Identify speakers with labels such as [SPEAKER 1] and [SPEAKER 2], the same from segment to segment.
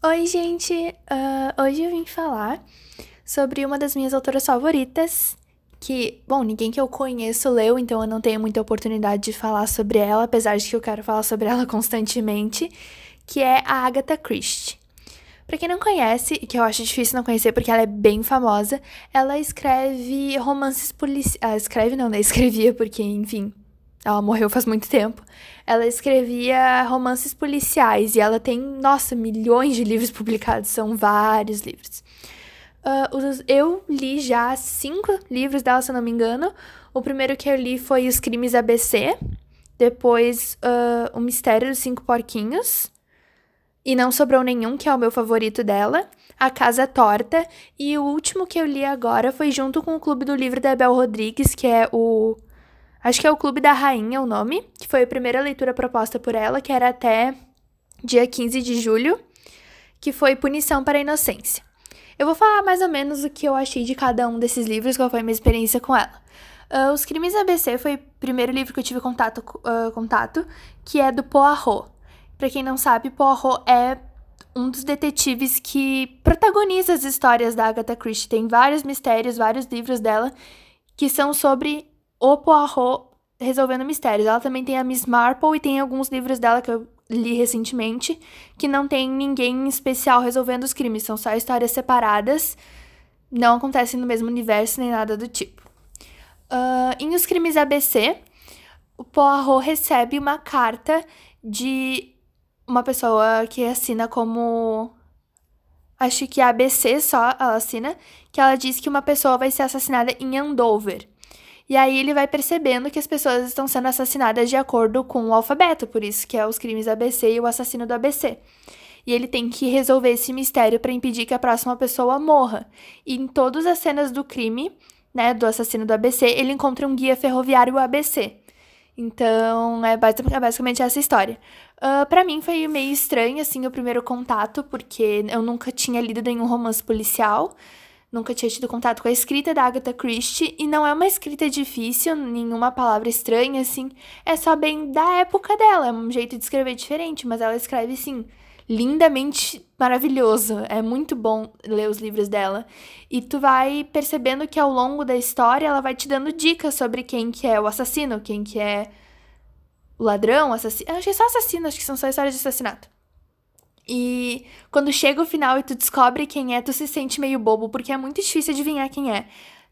[SPEAKER 1] Oi, gente! Uh, hoje eu vim falar sobre uma das minhas autoras favoritas, que, bom, ninguém que eu conheço leu, então eu não tenho muita oportunidade de falar sobre ela, apesar de que eu quero falar sobre ela constantemente, que é a Agatha Christie. Pra quem não conhece, e que eu acho difícil não conhecer porque ela é bem famosa, ela escreve romances policiais. Ah, escreve não, né? Escrevia porque, enfim, ela morreu faz muito tempo. Ela escrevia romances policiais e ela tem, nossa, milhões de livros publicados, são vários livros. Uh, eu li já cinco livros dela, se eu não me engano. O primeiro que eu li foi Os Crimes ABC, depois uh, O Mistério dos Cinco Porquinhos, e Não Sobrou Nenhum, que é o meu favorito dela, A Casa Torta, e o último que eu li agora foi junto com o Clube do Livro da Bel Rodrigues, que é o Acho que é o Clube da Rainha o nome, que foi a primeira leitura proposta por ela, que era até dia 15 de julho, que foi Punição para a Inocência. Eu vou falar mais ou menos o que eu achei de cada um desses livros, qual foi a minha experiência com ela. Uh, Os Crimes ABC foi o primeiro livro que eu tive contato, uh, contato que é do Poirot. Para quem não sabe, Poirot é um dos detetives que protagoniza as histórias da Agatha Christie. Tem vários mistérios, vários livros dela que são sobre o Poirot resolvendo mistérios. Ela também tem a Miss Marple e tem alguns livros dela que eu li recentemente que não tem ninguém especial resolvendo os crimes, são só histórias separadas, não acontecem no mesmo universo nem nada do tipo. Uh, em Os Crimes ABC, o Poirot recebe uma carta de uma pessoa que assina como. Acho que a ABC só ela assina, que ela diz que uma pessoa vai ser assassinada em Andover. E aí ele vai percebendo que as pessoas estão sendo assassinadas de acordo com o alfabeto, por isso que é os crimes ABC e o assassino do ABC. E ele tem que resolver esse mistério para impedir que a próxima pessoa morra. E em todas as cenas do crime, né, do assassino do ABC, ele encontra um guia ferroviário ABC. Então, é, é basicamente essa história. Uh, para mim foi meio estranho, assim, o primeiro contato, porque eu nunca tinha lido nenhum romance policial. Nunca tinha tido contato com a escrita da Agatha Christie e não é uma escrita difícil, nenhuma palavra estranha, assim. É só bem da época dela, é um jeito de escrever diferente, mas ela escreve, assim, lindamente maravilhoso. É muito bom ler os livros dela. E tu vai percebendo que ao longo da história ela vai te dando dicas sobre quem que é o assassino, quem que é o ladrão, assassino. Acho que só assassino, acho que são só histórias de assassinato. E quando chega o final e tu descobre quem é, tu se sente meio bobo, porque é muito difícil adivinhar quem é.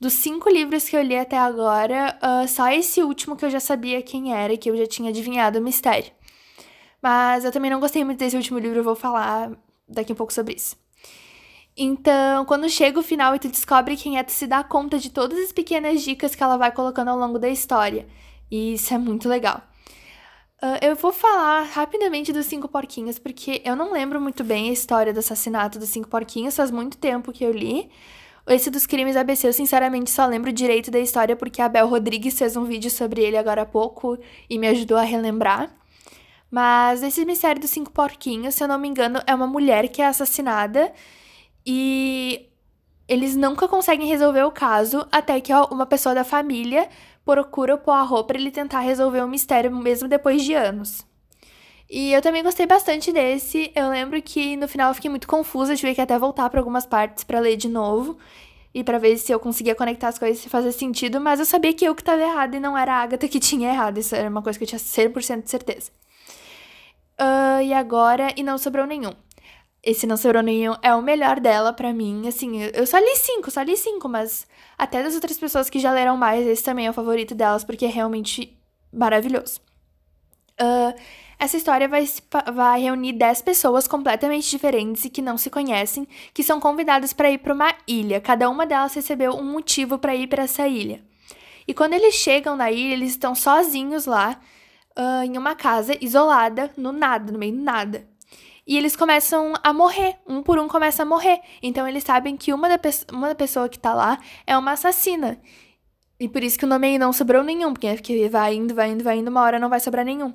[SPEAKER 1] Dos cinco livros que eu li até agora, uh, só esse último que eu já sabia quem era e que eu já tinha adivinhado o mistério. Mas eu também não gostei muito desse último livro, eu vou falar daqui a um pouco sobre isso. Então, quando chega o final e tu descobre quem é, tu se dá conta de todas as pequenas dicas que ela vai colocando ao longo da história. E isso é muito legal. Uh, eu vou falar rapidamente dos cinco porquinhos, porque eu não lembro muito bem a história do assassinato dos cinco porquinhos, faz muito tempo que eu li. Esse dos crimes ABC, eu sinceramente só lembro direito da história porque a Bel Rodrigues fez um vídeo sobre ele agora há pouco e me ajudou a relembrar. Mas esse mistério dos cinco porquinhos, se eu não me engano, é uma mulher que é assassinada e eles nunca conseguem resolver o caso até que uma pessoa da família procura o Poirot para ele tentar resolver o mistério mesmo depois de anos. E eu também gostei bastante desse. Eu lembro que no final eu fiquei muito confusa, tive que até voltar para algumas partes para ler de novo e para ver se eu conseguia conectar as coisas e fazer sentido, mas eu sabia que eu que estava errado e não era a Agatha que tinha errado. Isso era uma coisa que eu tinha 100% de certeza. Uh, e agora, e não sobrou nenhum. Esse Não Nenhum é o melhor dela para mim. Assim, eu só li cinco, só li cinco, mas até das outras pessoas que já leram mais, esse também é o favorito delas, porque é realmente maravilhoso. Uh, essa história vai, vai reunir 10 pessoas completamente diferentes e que não se conhecem, que são convidadas para ir para uma ilha. Cada uma delas recebeu um motivo para ir para essa ilha. E quando eles chegam na ilha, eles estão sozinhos lá, uh, em uma casa isolada, no nada, no meio do nada. E eles começam a morrer, um por um começa a morrer. Então eles sabem que uma da, uma pessoa que tá lá é uma assassina. E por isso que o nome aí não sobrou nenhum, porque vai indo, vai indo, vai indo, uma hora não vai sobrar nenhum.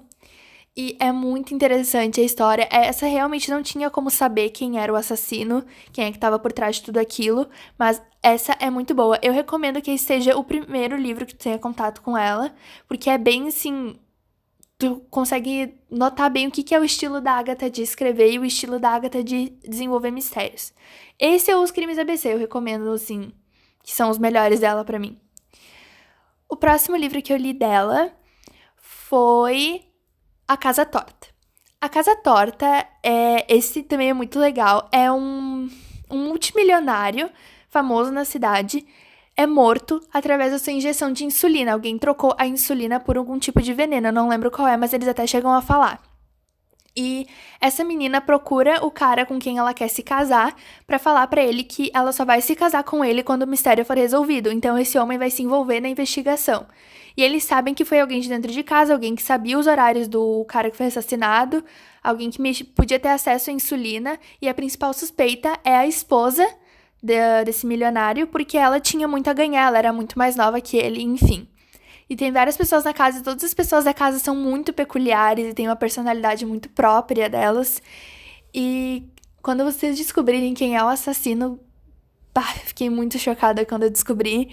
[SPEAKER 1] E é muito interessante a história. Essa realmente não tinha como saber quem era o assassino, quem é que estava por trás de tudo aquilo, mas essa é muito boa. Eu recomendo que seja o primeiro livro que tu tenha contato com ela, porque é bem assim, tu consegue notar bem o que, que é o estilo da Agatha de escrever e o estilo da Agatha de desenvolver mistérios. Esse é Os Crimes ABC, eu recomendo, assim, que são os melhores dela para mim. O próximo livro que eu li dela foi A Casa Torta. A Casa Torta é esse também é muito legal. É um, um multimilionário famoso na cidade é morto através da sua injeção de insulina. Alguém trocou a insulina por algum tipo de veneno, eu não lembro qual é, mas eles até chegam a falar. E essa menina procura o cara com quem ela quer se casar para falar para ele que ela só vai se casar com ele quando o mistério for resolvido. Então esse homem vai se envolver na investigação. E eles sabem que foi alguém de dentro de casa, alguém que sabia os horários do cara que foi assassinado, alguém que podia ter acesso à insulina, e a principal suspeita é a esposa de, desse milionário, porque ela tinha muito a ganhar, ela era muito mais nova que ele, enfim. E tem várias pessoas na casa, e todas as pessoas da casa são muito peculiares e têm uma personalidade muito própria delas. E quando vocês descobrirem quem é o assassino, fiquei muito chocada quando eu descobri.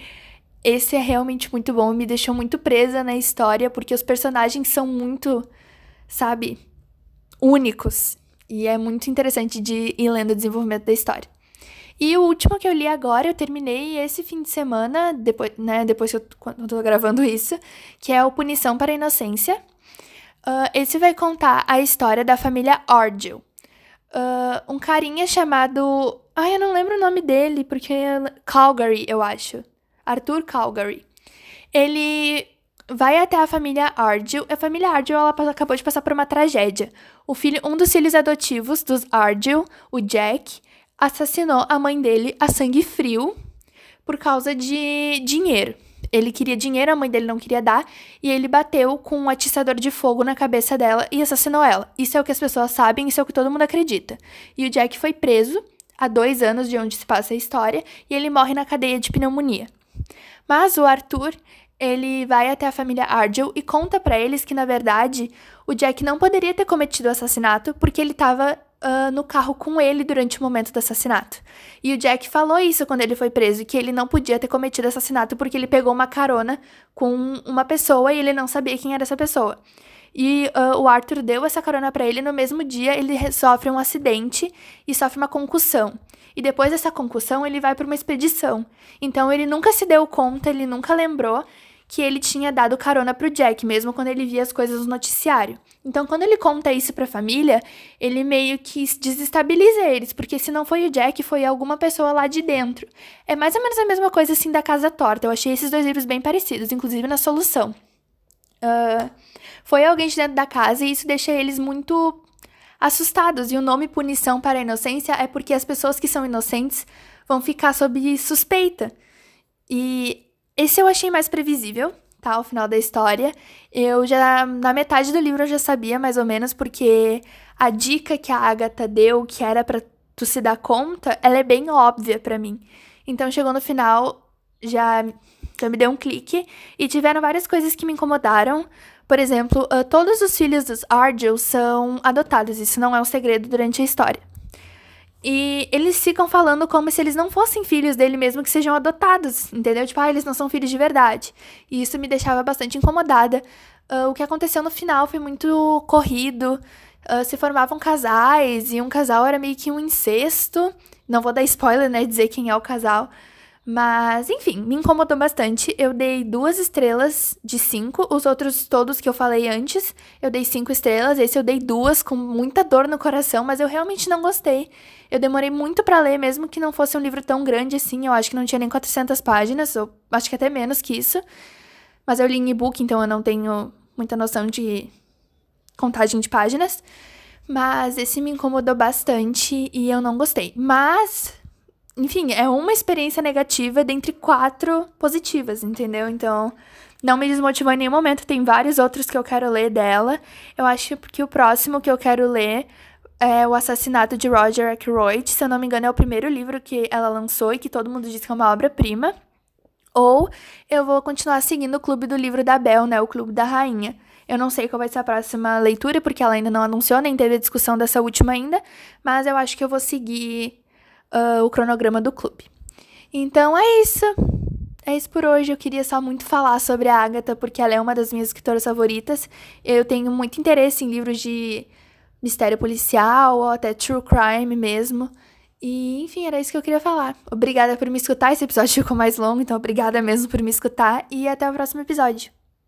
[SPEAKER 1] Esse é realmente muito bom, me deixou muito presa na história, porque os personagens são muito, sabe, únicos. E é muito interessante de ir lendo o desenvolvimento da história. E o último que eu li agora, eu terminei esse fim de semana, depois, né, depois que eu, quando eu tô gravando isso, que é o Punição para a Inocência. Uh, esse vai contar a história da família Argyll. Uh, um carinha chamado. Ai, eu não lembro o nome dele, porque. Calgary, eu acho. Arthur Calgary. Ele vai até a família Argyll. A família Argyll ela acabou de passar por uma tragédia. O filho, um dos filhos adotivos dos Argyll, o Jack, assassinou a mãe dele a sangue frio por causa de dinheiro. Ele queria dinheiro, a mãe dele não queria dar, e ele bateu com um atiçador de fogo na cabeça dela e assassinou ela. Isso é o que as pessoas sabem, isso é o que todo mundo acredita. E o Jack foi preso há dois anos de onde se passa a história, e ele morre na cadeia de pneumonia. Mas o Arthur, ele vai até a família Argyll e conta para eles que, na verdade, o Jack não poderia ter cometido o assassinato porque ele estava uh, no carro com ele durante o momento do assassinato. E o Jack falou isso quando ele foi preso, que ele não podia ter cometido assassinato porque ele pegou uma carona com uma pessoa e ele não sabia quem era essa pessoa. E uh, o Arthur deu essa carona para ele no mesmo dia ele sofre um acidente e sofre uma concussão. E depois dessa concussão ele vai para uma expedição. Então ele nunca se deu conta, ele nunca lembrou que ele tinha dado carona pro Jack, mesmo quando ele via as coisas no noticiário. Então, quando ele conta isso pra família, ele meio que desestabiliza eles, porque se não foi o Jack, foi alguma pessoa lá de dentro. É mais ou menos a mesma coisa assim da Casa Torta. Eu achei esses dois livros bem parecidos, inclusive na solução. Uh, foi alguém de dentro da casa e isso deixa eles muito assustados. E o nome Punição para a Inocência é porque as pessoas que são inocentes vão ficar sob suspeita. E esse eu achei mais previsível, tá? O final da história. Eu já, na metade do livro, eu já sabia mais ou menos, porque a dica que a Agatha deu, que era para tu se dar conta, ela é bem óbvia para mim. Então, chegou no final, já, já me deu um clique. E tiveram várias coisas que me incomodaram. Por exemplo, uh, todos os filhos dos Argyll são adotados. Isso não é um segredo durante a história. E eles ficam falando como se eles não fossem filhos dele mesmo que sejam adotados, entendeu? Tipo, ah, eles não são filhos de verdade. E isso me deixava bastante incomodada. Uh, o que aconteceu no final foi muito corrido. Uh, se formavam casais e um casal era meio que um incesto. Não vou dar spoiler, né? Dizer quem é o casal. Mas, enfim, me incomodou bastante. Eu dei duas estrelas de cinco. Os outros todos que eu falei antes, eu dei cinco estrelas. Esse eu dei duas com muita dor no coração, mas eu realmente não gostei. Eu demorei muito para ler, mesmo que não fosse um livro tão grande assim. Eu acho que não tinha nem 400 páginas, ou acho que até menos que isso. Mas eu li em e-book, então eu não tenho muita noção de contagem de páginas. Mas esse me incomodou bastante e eu não gostei. Mas enfim, é uma experiência negativa dentre quatro positivas, entendeu? Então, não me desmotivou em nenhum momento. Tem vários outros que eu quero ler dela. Eu acho que o próximo que eu quero ler é O Assassinato de Roger Ackroyd. Se eu não me engano, é o primeiro livro que ela lançou e que todo mundo diz que é uma obra-prima. Ou eu vou continuar seguindo o Clube do Livro da Bel, né? O Clube da Rainha. Eu não sei qual vai ser a próxima leitura, porque ela ainda não anunciou, nem teve a discussão dessa última ainda. Mas eu acho que eu vou seguir uh, o cronograma do clube. Então é isso. é isso por hoje. Eu queria só muito falar sobre a Agatha, porque ela é uma das minhas escritoras favoritas. Eu tenho muito interesse em livros de mistério policial ou até true crime mesmo. E, enfim, era isso que eu queria falar. Obrigada por me escutar. Esse episódio ficou mais longo, então obrigada mesmo por me escutar. E até o próximo episódio.